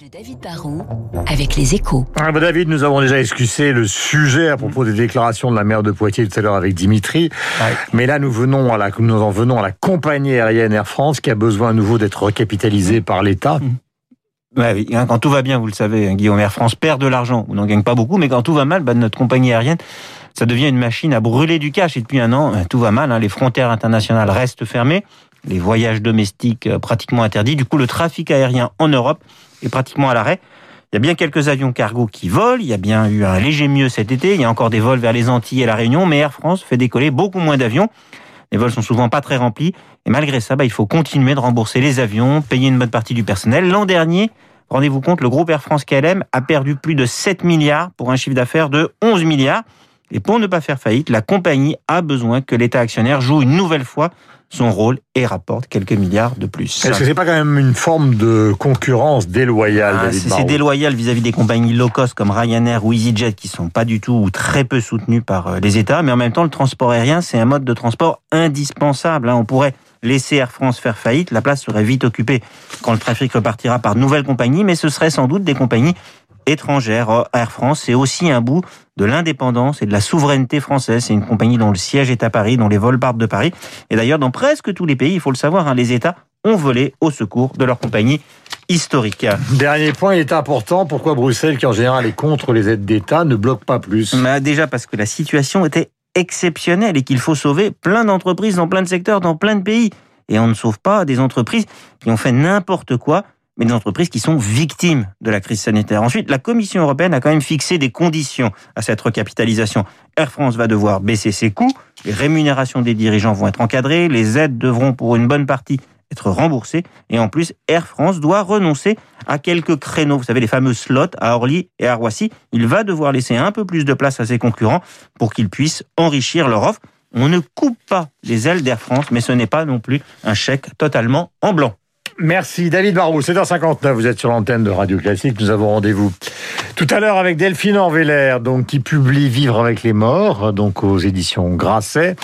de David Barrault avec les échos. Ah bah David, nous avons déjà excusé le sujet à propos des déclarations de la maire de Poitiers tout à l'heure avec Dimitri. Mais là, nous venons à la, nous en venons à la compagnie aérienne Air France qui a besoin à nouveau d'être recapitalisée par l'État. Ouais, oui, hein, quand tout va bien, vous le savez, hein, Guillaume, Air France perd de l'argent. On n'en gagne pas beaucoup, mais quand tout va mal, bah, notre compagnie aérienne, ça devient une machine à brûler du cash. Et depuis un an, euh, tout va mal. Hein, les frontières internationales restent fermées, les voyages domestiques euh, pratiquement interdits. Du coup, le trafic aérien en Europe est pratiquement à l'arrêt. Il y a bien quelques avions cargo qui volent. Il y a bien eu un léger mieux cet été. Il y a encore des vols vers les Antilles et la Réunion, mais Air France fait décoller beaucoup moins d'avions. Les vols sont souvent pas très remplis. Et malgré ça, bah, il faut continuer de rembourser les avions, payer une bonne partie du personnel. L'an dernier, rendez-vous compte, le groupe Air France KLM a perdu plus de 7 milliards pour un chiffre d'affaires de 11 milliards. Et pour ne pas faire faillite, la compagnie a besoin que l'État actionnaire joue une nouvelle fois son rôle et rapporte quelques milliards de plus. Est-ce que c'est pas quand même une forme de concurrence déloyale ah, C'est déloyal vis-à-vis des compagnies low cost comme Ryanair ou EasyJet qui sont pas du tout ou très peu soutenues par euh, les États, mais en même temps le transport aérien c'est un mode de transport indispensable. Hein. On pourrait laisser Air France faire faillite, la place serait vite occupée quand le trafic repartira par de nouvelles compagnies, mais ce serait sans doute des compagnies étrangères. Air France, c'est aussi un bout de l'indépendance et de la souveraineté française. C'est une compagnie dont le siège est à Paris, dont les vols partent de Paris. Et d'ailleurs, dans presque tous les pays, il faut le savoir, hein, les États ont volé au secours de leur compagnie historique. Dernier point, il est important. Pourquoi Bruxelles, qui en général est contre les aides d'État, ne bloque pas plus? Bah Déjà parce que la situation était exceptionnelle et qu'il faut sauver plein d'entreprises dans plein de secteurs, dans plein de pays. Et on ne sauve pas des entreprises qui ont fait n'importe quoi mais des entreprises qui sont victimes de la crise sanitaire. Ensuite, la Commission européenne a quand même fixé des conditions à cette recapitalisation. Air France va devoir baisser ses coûts, les rémunérations des dirigeants vont être encadrées, les aides devront pour une bonne partie être remboursées, et en plus, Air France doit renoncer à quelques créneaux. Vous savez, les fameux slots à Orly et à Roissy. Il va devoir laisser un peu plus de place à ses concurrents pour qu'ils puissent enrichir leur offre. On ne coupe pas les ailes d'Air France, mais ce n'est pas non plus un chèque totalement en blanc. Merci David Barou, 7h59, vous êtes sur l'antenne de Radio Classique, nous avons rendez-vous tout à l'heure avec Delphine Enveller, donc qui publie Vivre avec les morts, donc aux éditions Grasset.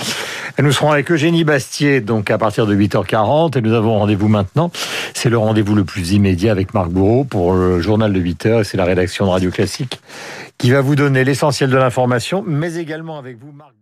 Et nous serons avec Eugénie Bastier, donc à partir de 8h40, et nous avons rendez-vous maintenant. C'est le rendez-vous le plus immédiat avec Marc Bourreau pour le journal de 8h, et c'est la rédaction de Radio Classique qui va vous donner l'essentiel de l'information, mais également avec vous Marc